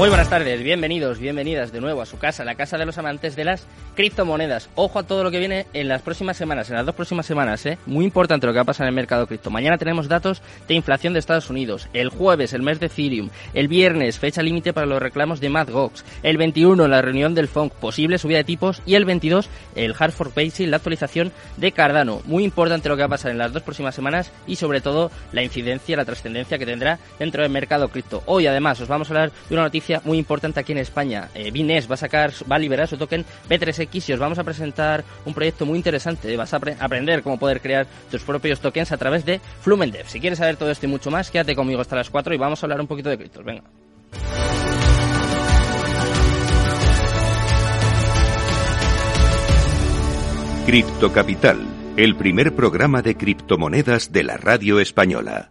Muy buenas tardes, bienvenidos, bienvenidas de nuevo a su casa, la casa de los amantes de las criptomonedas. Ojo a todo lo que viene en las próximas semanas, en las dos próximas semanas, ¿eh? Muy importante lo que va a pasar en el mercado cripto. Mañana tenemos datos de inflación de Estados Unidos, el jueves el mes de Ethereum, el viernes fecha límite para los reclamos de Mt. Gox, el 21 la reunión del FONC, posible subida de tipos y el 22 el Hard Fork Basic, la actualización de Cardano. Muy importante lo que va a pasar en las dos próximas semanas y sobre todo la incidencia, la trascendencia que tendrá dentro del mercado cripto. Hoy además os vamos a hablar de una noticia muy importante aquí en España. Eh, va a sacar, va a liberar su token B3X y os vamos a presentar un proyecto muy interesante. Vas a aprender cómo poder crear tus propios tokens a través de Flumendev. Si quieres saber todo esto y mucho más, quédate conmigo hasta las 4 y vamos a hablar un poquito de criptos. Venga. Cripto Capital, el primer programa de criptomonedas de la radio española.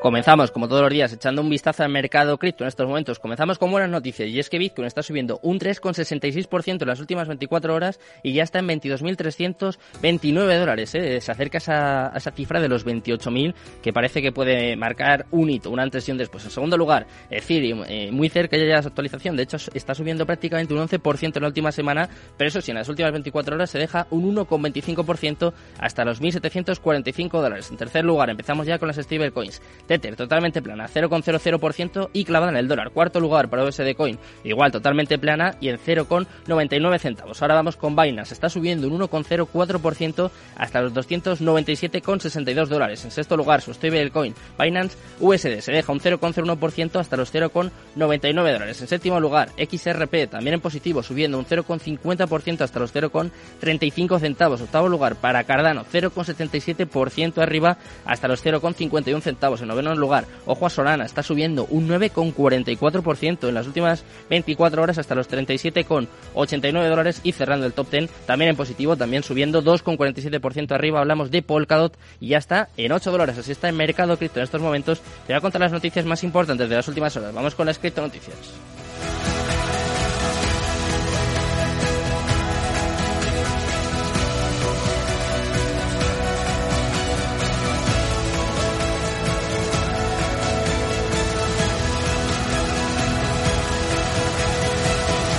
Comenzamos, como todos los días, echando un vistazo al mercado cripto en estos momentos. Comenzamos con buenas noticias y es que Bitcoin está subiendo un 3,66% en las últimas 24 horas y ya está en 22.329 dólares. ¿eh? Se acerca a esa, cifra de los 28.000 que parece que puede marcar un hito, una antes y un después. En segundo lugar, Ethereum, eh, muy cerca ya de la actualización. De hecho, está subiendo prácticamente un 11% en la última semana, pero eso sí, en las últimas 24 horas se deja un 1,25% hasta los 1.745 dólares. En tercer lugar, empezamos ya con las stablecoins. Tether totalmente plana, 0,00% y clavada en el dólar. Cuarto lugar para USD Coin, igual totalmente plana y en 0,99 centavos. Ahora vamos con Binance, está subiendo un 1,04% hasta los 297,62 dólares. En sexto lugar, su stablecoin Binance USD se deja un 0,01% hasta los 0,99 dólares. En séptimo lugar, XRP también en positivo, subiendo un 0,50% hasta los 0,35 centavos. Octavo lugar para Cardano, 0,77% arriba hasta los 0,51 centavos. En noveno lugar. Ojo a Solana, está subiendo un 9,44% en las últimas 24 horas hasta los 37,89 dólares y cerrando el top 10 también en positivo, también subiendo 2,47% arriba. Hablamos de Polkadot y ya está en 8 dólares. Así está en mercado cripto en estos momentos. Te voy a contar las noticias más importantes de las últimas horas. Vamos con las cripto noticias.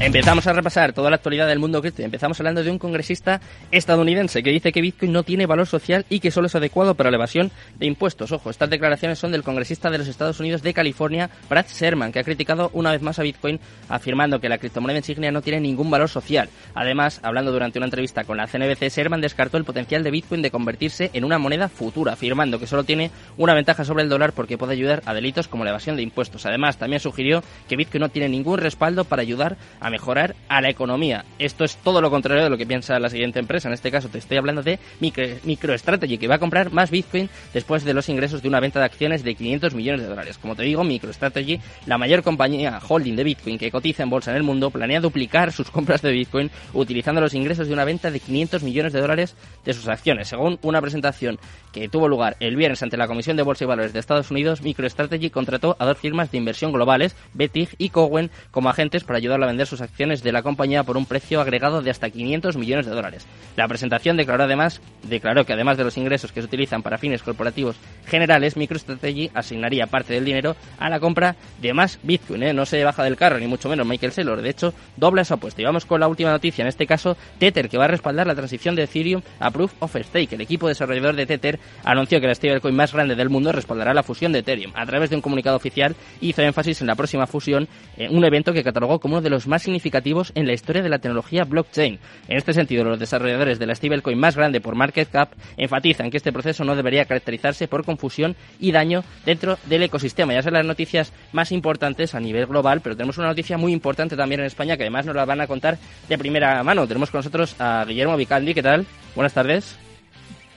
Empezamos a repasar toda la actualidad del mundo cripto. Empezamos hablando de un congresista estadounidense que dice que Bitcoin no tiene valor social y que solo es adecuado para la evasión de impuestos. Ojo, estas declaraciones son del congresista de los Estados Unidos de California, Brad Sherman, que ha criticado una vez más a Bitcoin afirmando que la criptomoneda insignia no tiene ningún valor social. Además, hablando durante una entrevista con la CNBC, Sherman descartó el potencial de Bitcoin de convertirse en una moneda futura, afirmando que solo tiene una ventaja sobre el dólar porque puede ayudar a delitos como la evasión de impuestos. Además, también sugirió que Bitcoin no tiene ningún respaldo para ayudar a mejorar a la economía. Esto es todo lo contrario de lo que piensa la siguiente empresa. En este caso te estoy hablando de MicroStrategy, que va a comprar más Bitcoin después de los ingresos de una venta de acciones de 500 millones de dólares. Como te digo, MicroStrategy, la mayor compañía holding de Bitcoin que cotiza en bolsa en el mundo, planea duplicar sus compras de Bitcoin utilizando los ingresos de una venta de 500 millones de dólares de sus acciones. Según una presentación que tuvo lugar el viernes ante la Comisión de Bolsa y Valores de Estados Unidos, MicroStrategy contrató a dos firmas de inversión globales, Betig y Cowen, como agentes para ayudarla a vender sus acciones de la compañía por un precio agregado de hasta 500 millones de dólares. La presentación declaró además declaró que además de los ingresos que se utilizan para fines corporativos generales, MicroStrategy asignaría parte del dinero a la compra de más Bitcoin. ¿eh? No se baja del carro, ni mucho menos Michael Saylor. De hecho, dobla esa apuesta. Y vamos con la última noticia, en este caso, Tether, que va a respaldar la transición de Ethereum a Proof of Stake. El equipo desarrollador de Tether anunció que la stablecoin más grande del mundo respaldará la fusión de Ethereum. A través de un comunicado oficial, hizo énfasis en la próxima fusión, en un evento que catalogó como uno de los más significativos en la historia de la tecnología blockchain. En este sentido, los desarrolladores de la stablecoin más grande por market cap enfatizan que este proceso no debería caracterizarse por confusión y daño dentro del ecosistema. Ya son las noticias más importantes a nivel global, pero tenemos una noticia muy importante también en España que además nos la van a contar de primera mano. Tenemos con nosotros a Guillermo Vicaldi. ¿Qué tal? Buenas tardes.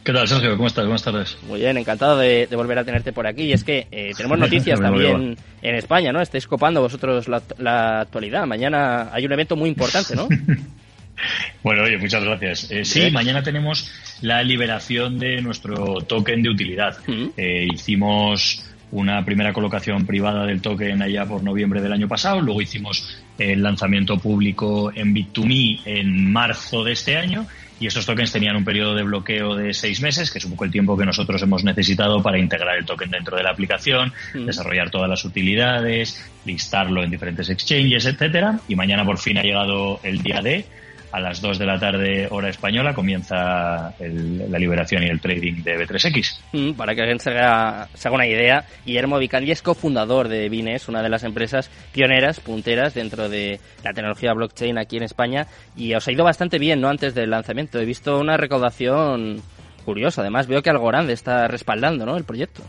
¿Qué tal, Sergio? ¿Cómo estás? Buenas tardes. Muy bien, encantado de, volver a tenerte por aquí. Y es que eh, tenemos noticias también en España, ¿no? Estáis copando vosotros la, actualidad. Mañana hay un evento muy importante, ¿no? Bueno, oye, muchas gracias. Eh, sí, mañana tenemos la liberación de nuestro token de utilidad. Mm. Eh, hicimos una primera colocación privada del token allá por noviembre del año pasado, luego hicimos el lanzamiento público en Bit2Me en marzo de este año y estos tokens tenían un periodo de bloqueo de seis meses, que es un poco el tiempo que nosotros hemos necesitado para integrar el token dentro de la aplicación, mm. desarrollar todas las utilidades, listarlo en diferentes exchanges, etcétera. Y mañana por fin ha llegado el día D a las 2 de la tarde hora española comienza la liberación y el trading de B3X. Mm, para que alguien se haga, una idea, Guillermo Vicandi es cofundador de Bines, una de las empresas pioneras, punteras dentro de la tecnología blockchain aquí en España y os ha ido bastante bien, ¿no? Antes del lanzamiento. He visto una recaudación curiosa. Además, veo que Algorand está respaldando, ¿no? El proyecto.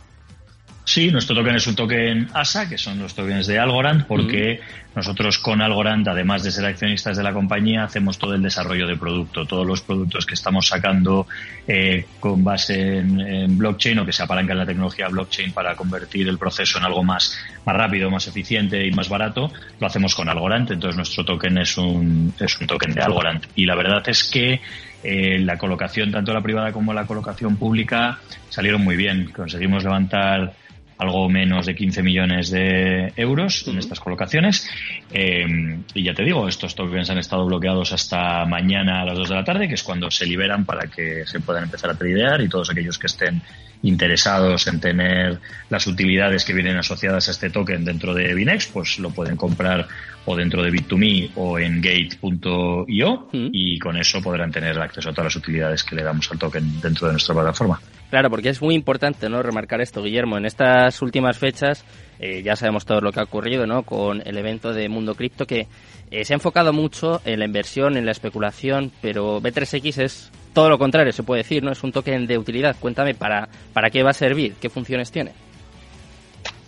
Sí, nuestro token es un token ASA, que son los tokens de Algorand, porque nosotros con Algorand, además de ser accionistas de la compañía, hacemos todo el desarrollo de producto. Todos los productos que estamos sacando eh, con base en, blockchain o que se apalancan en la tecnología blockchain para convertir el proceso en algo más, más rápido, más eficiente y más barato, lo hacemos con Algorand. Entonces nuestro token es un, es un token de Algorand. Y la verdad es que eh, la colocación, tanto la privada como la colocación pública, salieron muy bien. Conseguimos levantar algo menos de 15 millones de euros en estas colocaciones. Eh, y ya te digo, estos tokens han estado bloqueados hasta mañana a las 2 de la tarde, que es cuando se liberan para que se puedan empezar a tradear y todos aquellos que estén interesados en tener las utilidades que vienen asociadas a este token dentro de Binex, pues lo pueden comprar o dentro de Bit2Me o en gate.io y con eso podrán tener acceso a todas las utilidades que le damos al token dentro de nuestra plataforma. Claro, porque es muy importante no remarcar esto, Guillermo. En estas últimas fechas eh, ya sabemos todo lo que ha ocurrido ¿no? con el evento de Mundo Cripto que eh, se ha enfocado mucho en la inversión, en la especulación, pero B3X es todo lo contrario, se puede decir, ¿no? Es un token de utilidad. Cuéntame, ¿para, para qué va a servir? ¿Qué funciones tiene?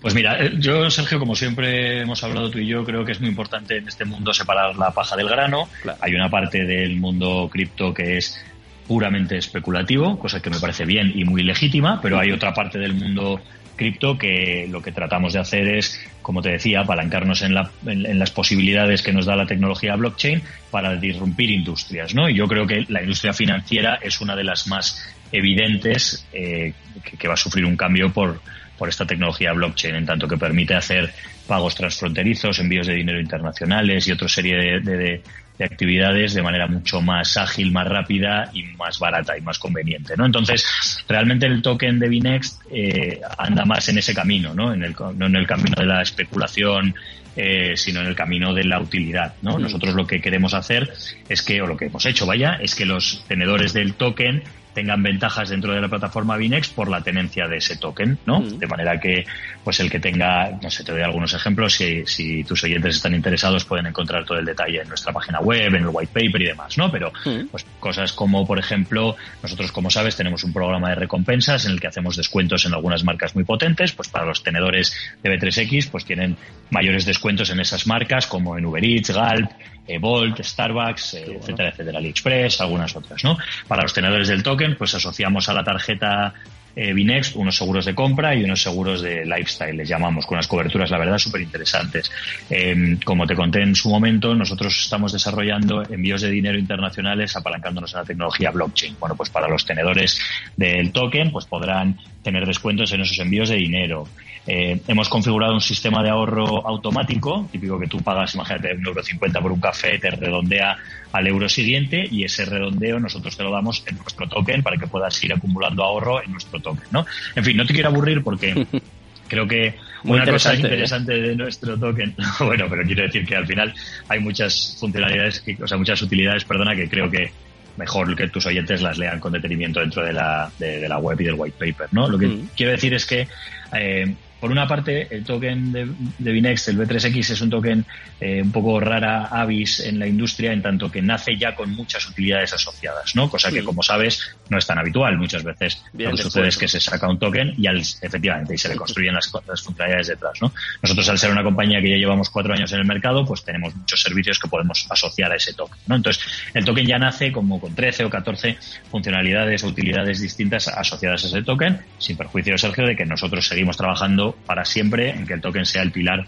Pues mira, eh, yo, Sergio, como siempre hemos hablado tú y yo, creo que es muy importante en este mundo separar la paja del grano. Hay una parte del mundo cripto que es puramente especulativo, cosa que me parece bien y muy legítima, pero hay otra parte del mundo cripto que lo que tratamos de hacer es, como te decía, apalancarnos en, en, las posibilidades que nos da la tecnología blockchain para disrumpir industrias, ¿no? Y yo creo que la industria financiera es una de las más evidentes eh, que, va a sufrir un cambio por, por esta tecnología blockchain, en tanto que permite hacer pagos transfronterizos, envíos de dinero internacionales y otra serie de actividades de manera mucho más ágil, más rápida y más barata y más conveniente, ¿no? Entonces, realmente el token de Binext eh, anda más en ese camino, ¿no? En el, no en el camino de la especulación, eh, sino en el camino de la utilidad, ¿no? Nosotros lo que queremos hacer es que, o lo que hemos hecho, vaya, es que los tenedores del token tengan ventajas dentro de la plataforma Binex por la tenencia de ese token, ¿no? Mm. De manera que, pues el que tenga, no sé, te doy algunos ejemplos, si, si tus oyentes están interesados pueden encontrar todo el detalle en nuestra página web, en el white paper y demás, ¿no? Pero, mm. pues cosas como, por ejemplo, nosotros, como sabes, tenemos un programa de recompensas en el que hacemos descuentos en algunas marcas muy potentes, pues para los tenedores de B3X, pues tienen mayores descuentos en esas marcas como en Uber Eats, Galp, Volt, Starbucks, etcétera, etcétera, AliExpress, algunas otras, ¿no? Para los tenedores del token, pues asociamos a la tarjeta eh, Binext unos seguros de compra y unos seguros de lifestyle, les llamamos, con unas coberturas, la verdad, súper interesantes. Eh, como te conté en su momento, nosotros estamos desarrollando envíos de dinero internacionales apalancándonos a la tecnología blockchain. Bueno, pues para los tenedores del token, pues podrán tener descuentos en esos envíos de dinero. Eh, hemos configurado un sistema de ahorro automático, típico que tú pagas, imagínate, un euro cincuenta por un café, te redondea al euro siguiente y ese redondeo nosotros te lo damos en nuestro token para que puedas ir acumulando ahorro en nuestro token, ¿no? En fin, no te quiero aburrir porque creo que una cosa ¿eh? interesante de nuestro token, bueno, pero quiero decir que al final hay muchas funcionalidades, o sea, muchas utilidades, perdona, que creo que mejor que tus oyentes las lean con detenimiento dentro de la, de, la web y del white paper, ¿no? Lo que mm. quiero decir es que eh, por una parte, el token de, de Binext, el B3X, es un token eh, un poco rara avis en la industria, en tanto que nace ya con muchas utilidades asociadas, ¿no? Cosa que, como sabes, no es tan habitual. Muchas veces lo que sucede es que se saca un token y al, efectivamente y se le construyen las, las, funcionalidades detrás, ¿no? Nosotros, al ser una compañía que ya llevamos cuatro años en el mercado, pues tenemos muchos servicios que podemos asociar a ese token, ¿no? Entonces, el token ya nace como con 13 o 14 funcionalidades o utilidades distintas asociadas a ese token, sin perjuicio, Sergio, de que nosotros seguimos trabajando para siempre en que el token sea el pilar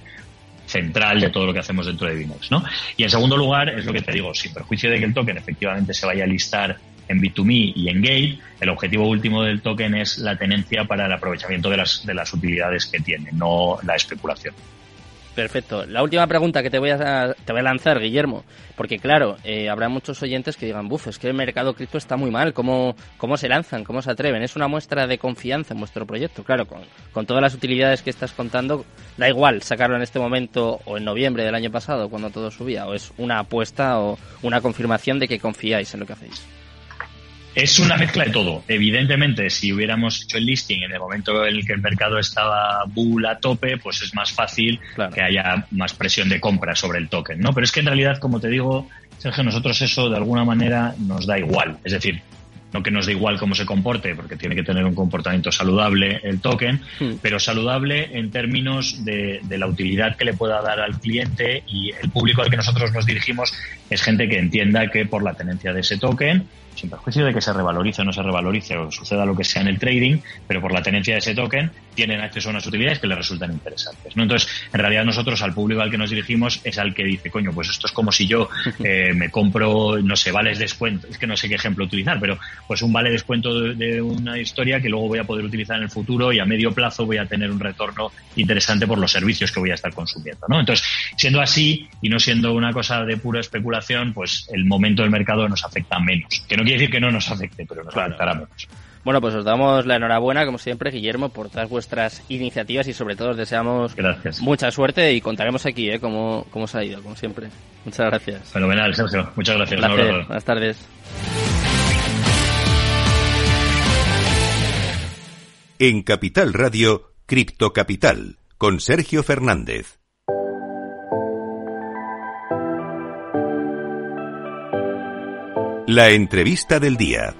central de todo lo que hacemos dentro de Binex, ¿no? Y en segundo lugar, es lo que te digo, sin perjuicio de que el token efectivamente se vaya a listar en B2Me y en Gate, el objetivo último del token es la tenencia para el aprovechamiento de las, de las utilidades que tiene, no la especulación. Perfecto. La última pregunta que te voy a, te voy a lanzar, Guillermo, porque claro, eh, habrá muchos oyentes que digan, buf, es que el mercado cripto está muy mal, ¿cómo, ¿cómo se lanzan? ¿Cómo se atreven? Es una muestra de confianza en vuestro proyecto. Claro, con, con todas las utilidades que estás contando, da igual sacarlo en este momento o en noviembre del año pasado, cuando todo subía, o es una apuesta o una confirmación de que confiáis en lo que hacéis. Es una mezcla de todo. Evidentemente, si hubiéramos hecho el listing en el momento en el que el mercado estaba bull a tope, pues es más fácil que haya más presión de compra sobre el token, ¿no? Pero es que en realidad, como te digo, Sergio, nosotros eso de alguna manera nos da igual. Es decir, no que nos dé igual cómo se comporte, porque tiene que tener un comportamiento saludable el token, hmm. pero saludable en términos de, de, la utilidad que le pueda dar al cliente y el público al que nosotros nos dirigimos es gente que entienda que por la tenencia de ese token sin perjuicio de que se revalorice o no se revalorice o suceda lo que sea en el trading, pero por la tenencia de ese token tienen acceso a unas utilidades que les resultan interesantes. ¿no? Entonces, en realidad nosotros al público al que nos dirigimos es al que dice, coño, pues esto es como si yo eh, me compro, no sé, vales descuento, es que no sé qué ejemplo utilizar, pero pues un vale descuento de, una historia que luego voy a poder utilizar en el futuro y a medio plazo voy a tener un retorno interesante por los servicios que voy a estar consumiendo. ¿no? Entonces, siendo así y no siendo una cosa de pura especulación, pues el momento del mercado nos afecta menos. Que no quiere decir que no nos afecte, pero nos afectará menos. Bueno, pues os damos la enhorabuena, como siempre, Guillermo, por todas vuestras iniciativas y sobre todo os deseamos mucha suerte y contaremos aquí ¿eh? cómo, cómo os ha ido, como siempre. Muchas gracias. Fenomenal, Sergio. Muchas gracias. Buenas tardes. En Capital Radio, Cripto Capital, con Sergio Fernández. La entrevista del día.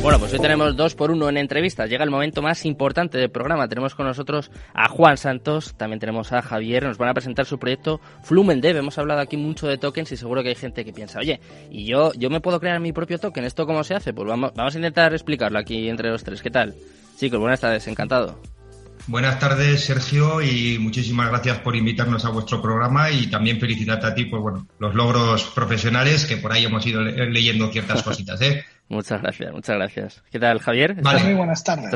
Bueno, pues hoy tenemos dos por uno en entrevistas. Llega el momento más importante del programa. Tenemos con nosotros a Juan Santos, también tenemos a Javier. Nos van a presentar su proyecto Flumendev. Hemos hablado aquí mucho de tokens y seguro que hay gente que piensa, oye, ¿y yo, yo me puedo crear mi propio token? ¿Esto cómo se hace? Pues vamos, vamos a intentar explicarlo aquí entre los tres. ¿Qué tal? Chicos, buenas tardes, encantado. Buenas tardes, Sergio, y muchísimas gracias por invitarnos a vuestro programa y también felicitarte a ti por bueno, los logros profesionales que por ahí hemos ido leyendo ciertas cositas. ¿eh? muchas gracias, muchas gracias. ¿Qué tal, Javier? Muy buenas tardes.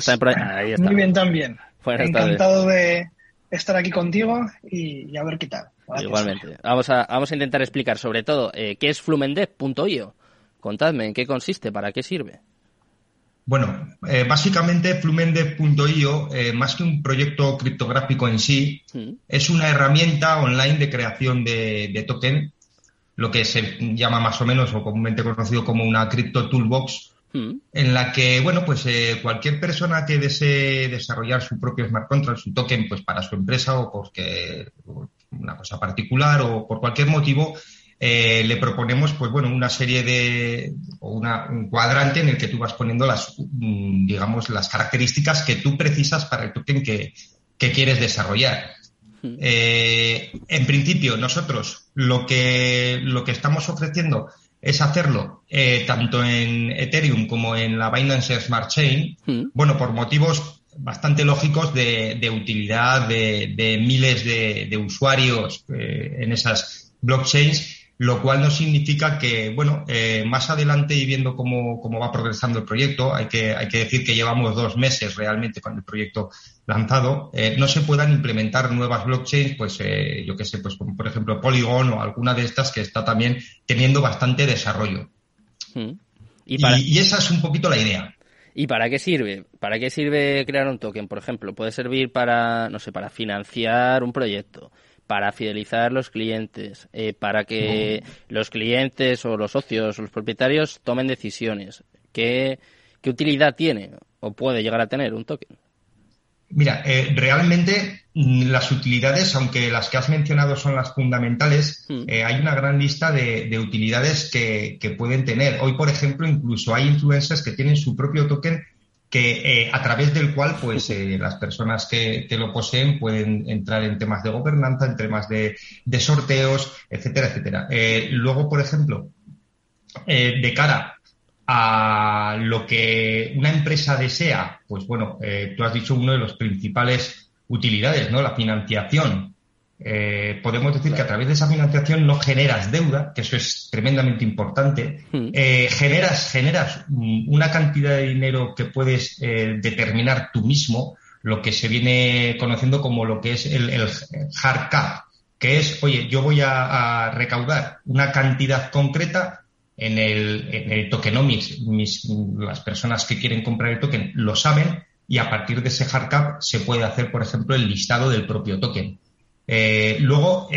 Muy bien también. Encantado de estar aquí contigo y, a ver qué tal. Igualmente. Vamos a, vamos a intentar explicar sobre todo eh, qué es Flumendev.io. Contadme, ¿en qué consiste? ¿Para qué sirve? Bueno, eh, básicamente Flumendev.io, eh, más que un proyecto criptográfico en sí, mm. es una herramienta online de creación de, token, lo que se llama más o menos o comúnmente conocido como una Crypto Toolbox, mm. en la que, bueno, pues eh, cualquier persona que desee desarrollar su propio smart contract, su token, pues para su empresa o porque una cosa particular o por cualquier motivo, eh, le proponemos, pues bueno, una serie de, o una, un cuadrante en el que tú vas poniendo las, mm, digamos, las características que tú precisas para el token que, quieres desarrollar. Eh, en principio, nosotros lo que, lo que estamos ofreciendo es hacerlo eh, tanto en Ethereum como en la Binance Smart Chain, bueno, por motivos bastante lógicos de, utilidad de, miles de, usuarios en esas blockchains lo cual no significa que, bueno, eh, más adelante y viendo cómo, cómo, va progresando el proyecto, hay que, hay que decir que llevamos dos meses realmente con el proyecto lanzado, eh, no se puedan implementar nuevas blockchains, pues eh, yo qué sé, pues como por ejemplo Polygon o alguna de estas que está también teniendo bastante desarrollo. Hmm. ¿Y, y esa es un poquito la idea. ¿Y para qué sirve? ¿Para qué sirve crear un token? Por ejemplo, puede servir para, no sé, para financiar un proyecto, para fidelizar los clientes, eh, para que los clientes o los socios o los propietarios tomen decisiones. ¿Qué, ¿Qué, utilidad tiene o puede llegar a tener un token? Mira, eh, realmente mm, las utilidades, aunque las que has mencionado son las fundamentales, hmm. eh, hay una gran lista de, de utilidades que, que, pueden tener. Hoy, por ejemplo, incluso hay influencers que tienen su propio token que eh, a través del cual pues eh, las personas que, lo poseen pueden entrar en temas de gobernanza, en temas de, sorteos, etcétera, etcétera. Eh, luego, por ejemplo, de cara a lo que una empresa desea, pues bueno, tú has dicho uno de los principales utilidades, ¿no? La financiación. Eh, podemos decir que a través de esa financiación no generas deuda, que eso es tremendamente importante. Hmm. Eh, generas, generas una cantidad de dinero que puedes eh, determinar tú mismo, lo que se viene conociendo como lo que es el, hard cap, que es, oye, yo voy a, recaudar una cantidad concreta en el, en el tokenomics. Mis, las personas que quieren comprar el token lo saben y a partir de ese hard cap se puede hacer, por ejemplo, el listado del propio token. Eh, luego,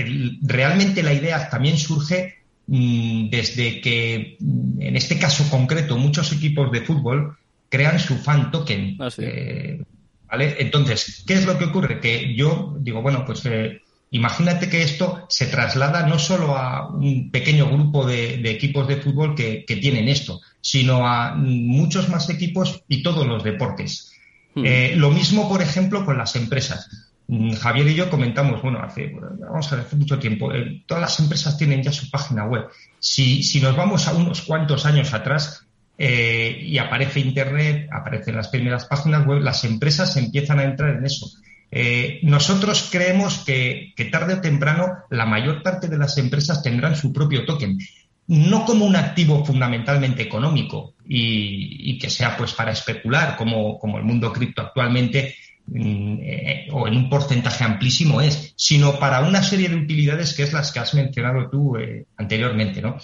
realmente la idea también surge mm, desde que, mm, en este caso concreto, muchos equipos de fútbol crean su fan token. Ah, eh, ¿Vale? Entonces, ¿qué es lo que ocurre? Que yo digo, bueno, pues eh, imagínate que esto se traslada no solo a un pequeño grupo de, equipos de fútbol que, tienen esto, sino a muchos más equipos y todos los deportes. Hmm. lo mismo, por ejemplo, con las empresas. Mm, Javier y yo comentamos, bueno, hace, vamos a ver, hace mucho tiempo, eh, todas las empresas tienen ya su página web. Si, si nos vamos a unos cuantos años atrás eh, y aparece Internet, aparecen las primeras páginas web, las empresas empiezan a entrar en eso. Eh, nosotros creemos que, que, tarde o temprano la mayor parte de las empresas tendrán su propio token, no como un activo fundamentalmente económico y, y que sea pues para especular como, como el mundo cripto actualmente, o en un porcentaje amplísimo es, sino para una serie de utilidades que es las que has mencionado tú eh, anteriormente, ¿no?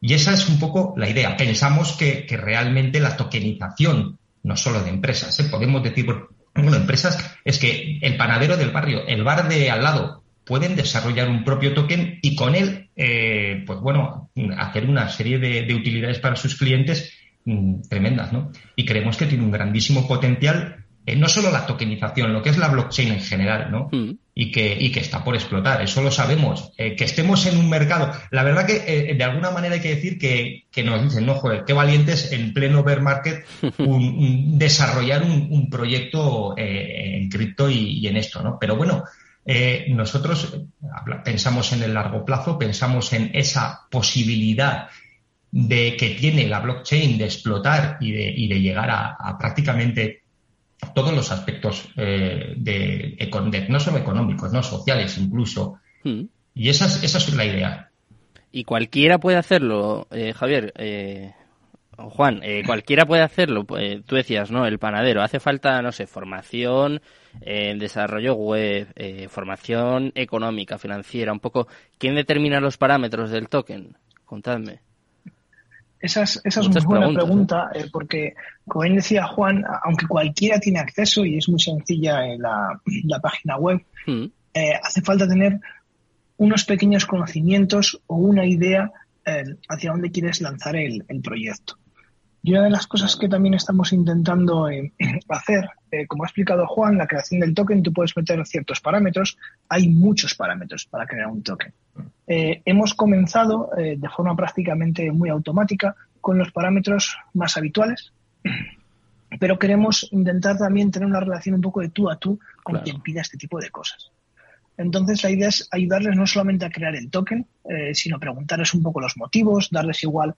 Y esa es un poco la idea. Pensamos que, realmente la tokenización, no solo de empresas, ¿eh? podemos decir, bueno, empresas, es que el panadero del barrio, el bar de al lado, pueden desarrollar un propio token y con él, pues bueno, hacer una serie de, de utilidades para sus clientes mm, tremendas, ¿no? Y creemos que tiene un grandísimo potencial eh, no solo la tokenización, lo que es la blockchain en general, ¿no? Mm. Y, que, y que está por explotar, eso lo sabemos. Eh, que estemos en un mercado. La verdad que eh, de alguna manera hay que decir que, que, nos dicen, no, joder, qué valientes en pleno bear market desarrollar un, proyecto en cripto y, en esto, ¿no? Pero bueno, nosotros pensamos en el largo plazo, pensamos en esa posibilidad de que tiene la blockchain de explotar y de, y de llegar a prácticamente todos los aspectos eh, de, no solo económicos, no sociales incluso. Hmm. Y esa es, esa es la idea. Y cualquiera puede hacerlo, eh, Javier. Eh, Juan, eh, cualquiera puede hacerlo. tú decías, ¿no? El panadero. Hace falta, no sé, formación, en desarrollo web, formación económica, financiera, un poco. ¿Quién determina los parámetros del token? Contadme. Esa es, esa es una buena pregunta, eh, porque, como bien decía Juan, aunque cualquiera tiene acceso y es muy sencilla en la, página web, hmm. eh, hace falta tener unos pequeños conocimientos o una idea eh, hacia dónde quieres lanzar el, proyecto. Y una de las cosas que también estamos intentando hacer, como ha explicado Juan, la creación del token, tú puedes meter ciertos parámetros. Hay muchos parámetros para crear un token. Eh, hemos comenzado eh, de forma prácticamente muy automática con los parámetros más habituales, pero queremos intentar también tener una relación un poco de tú a tú con quien pida este tipo de cosas. Entonces la idea es ayudarles no solamente a crear el token, eh, sino preguntarles un poco los motivos, darles igual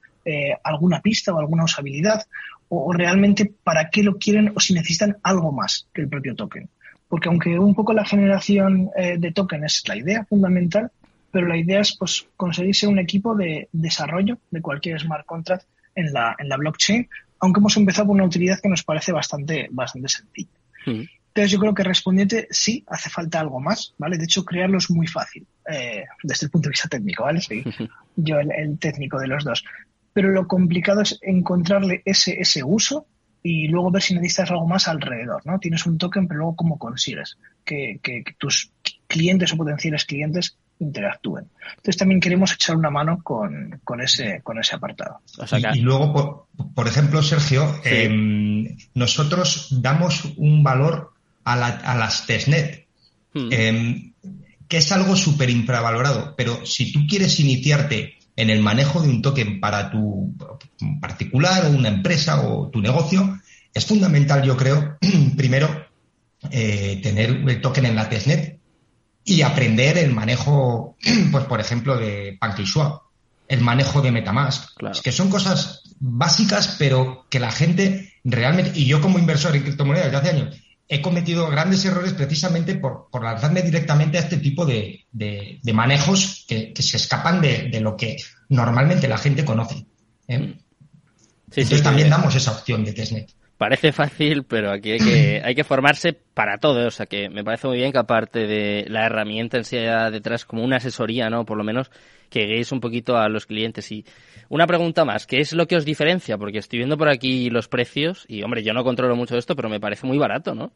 alguna pista o alguna usabilidad, o, realmente para qué lo quieren o si necesitan algo más que el propio token. Porque aunque un poco la generación de token es la idea fundamental, pero la idea es pues, conseguir ser un equipo de desarrollo de cualquier smart contract en la, en la blockchain, aunque hemos empezado con una utilidad que nos parece bastante, bastante sencilla. Hmm. Entonces yo creo que respondiente sí, hace falta algo más, ¿vale? De hecho, crearlo es muy fácil, eh, desde el punto de vista técnico, ¿vale? Sí, yo el, técnico de los dos. Pero lo complicado es encontrarle ese, ese uso y luego ver si necesitas algo más alrededor, ¿no? Tienes un token, pero luego cómo consigues que, que tus clientes o potenciales clientes interactúen. Entonces también queremos echar una mano con, ese, con ese apartado. y, luego, por, ejemplo, Sergio, em, nosotros damos un valor a, las testnet, hmm. em, que es algo súper infravalorado, pero si tú quieres iniciarte en el manejo de un token para tu particular o una empresa o tu negocio, es fundamental, yo creo, primero, eh, tener el token en la testnet y aprender el manejo, pues por ejemplo, de PancakeSwap, el manejo de Metamask, que son cosas básicas, pero que la gente realmente, y yo como inversor en criptomonedas de hace años, he cometido grandes errores precisamente por, lanzarme directamente a este tipo de, manejos que, se escapan de, lo que normalmente la gente conoce. ¿eh? Entonces también damos esa opción de testnet. Parece fácil, pero aquí hay que, hay que formarse para todo. O sea que me parece muy bien que aparte de la herramienta en sí detrás como una asesoría, ¿no? Por lo menos que guíes un poquito a los clientes. Y una pregunta más, ¿qué es lo que os diferencia? Porque estoy viendo por aquí los precios y, hombre, yo no controlo mucho esto, pero me parece muy barato, ¿no?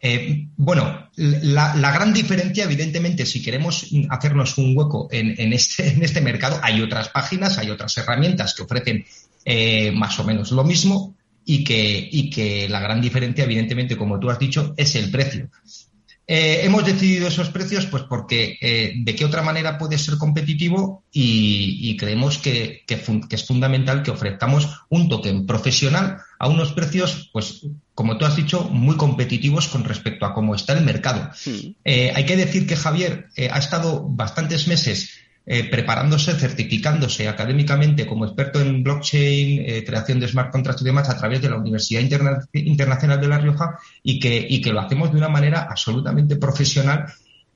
Eh, bueno, la, gran diferencia, evidentemente, si queremos hacernos un hueco en, este, en este mercado, hay otras páginas, hay otras herramientas que ofrecen eh, más o menos lo mismo y que, y que la gran diferencia, evidentemente, como tú has dicho, es el precio. Eh, hemos decidido esos precios pues porque eh, de qué otra manera puede ser competitivo y, creemos que, es fundamental que ofrezcamos un token profesional a unos precios, pues como tú has dicho, muy competitivos con respecto a cómo está el mercado. Eh, hay que decir que Javier ha estado bastantes meses eh, preparándose, certificándose académicamente como experto en blockchain, eh, creación de smart contracts y demás a través de la Universidad Internacional de La Rioja y que, y que lo hacemos de una manera absolutamente profesional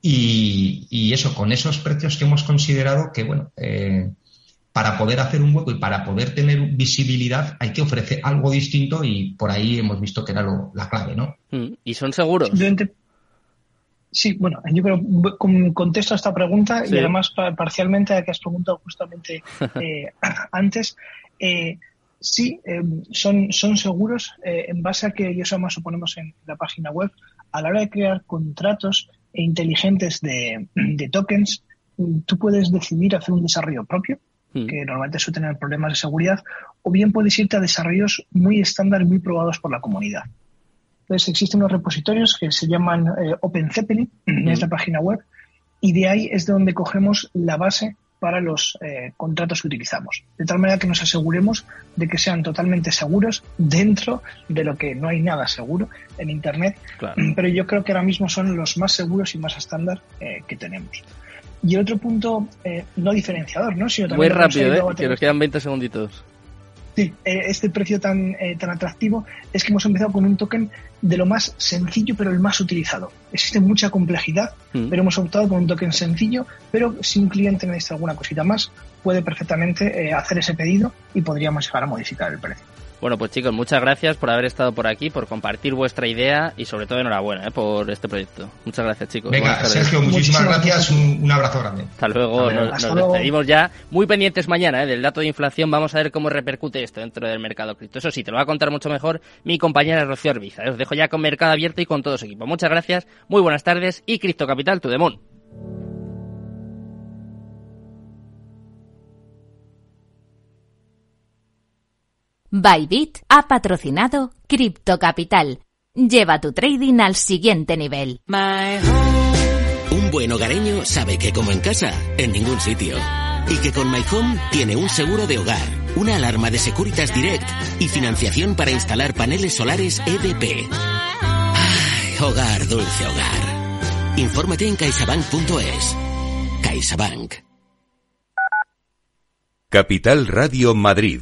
y, eso, con esos precios que hemos considerado que, bueno, eh, para poder hacer un hueco y para poder tener visibilidad hay que ofrecer algo distinto y por ahí hemos visto que era la clave, ¿no? Mm, ¿Y son seguros? Sí, bueno, yo creo, contesto a esta pregunta y además parcialmente a que has preguntado justamente eh, antes. Eh, sí, eh, son, son seguros eh, en base a que, y eso además suponemos en la página web, a la hora de crear contratos inteligentes de, de tokens, tú puedes decidir hacer un desarrollo propio, hmm. que normalmente suele tener problemas de seguridad, o bien puedes irte a desarrollos muy estándar muy probados por la comunidad. Entonces existen unos repositorios que se llaman eh, Open Zeppelin en esta página web y de ahí es de donde cogemos la base para los eh, contratos que utilizamos. De tal manera que nos aseguremos de que sean totalmente seguros dentro de lo que no hay nada seguro en Internet. Pero yo creo que ahora mismo son los más seguros y más estándar eh, que tenemos. Y el otro punto, no diferenciador, ¿no? Sino Muy rápido, que nos quedan 20 segunditos. Eh, este precio tan, eh, tan atractivo es que hemos empezado con un token de lo más sencillo, pero el más utilizado. Existe mucha complejidad, mm. pero hemos optado por un token sencillo, pero si un cliente necesita alguna cosita más, puede perfectamente eh, hacer ese pedido y podríamos llegar a modificar el precio. Bueno, pues chicos, muchas gracias por haber estado por aquí, por compartir vuestra idea y sobre todo enhorabuena ¿eh? por este proyecto. Muchas gracias, chicos. Venga, Sergio, muchísimas, gracias. Un, abrazo grande. Hasta luego. nos, despedimos ya. Muy pendientes mañana ¿eh? del dato de inflación. Vamos a ver cómo repercute esto dentro del mercado cripto. Eso sí, te lo va a contar mucho mejor mi compañera Rocío Arbiza. ¿eh? Os dejo ya con Mercado Abierto y con todo su equipo. Muchas gracias, muy buenas tardes y Cripto Capital, tu demon. Bybit ha patrocinado Crypto Capital. Lleva tu trading al siguiente nivel. Un buen hogareño sabe que como en casa, en ningún sitio. Y que con My Home tiene un seguro de hogar, una alarma de Securitas Direct y financiación para instalar paneles solares EDP. Ay, hogar, dulce hogar. Infórmate en caixabank.es. CaixaBank. Capital Radio Madrid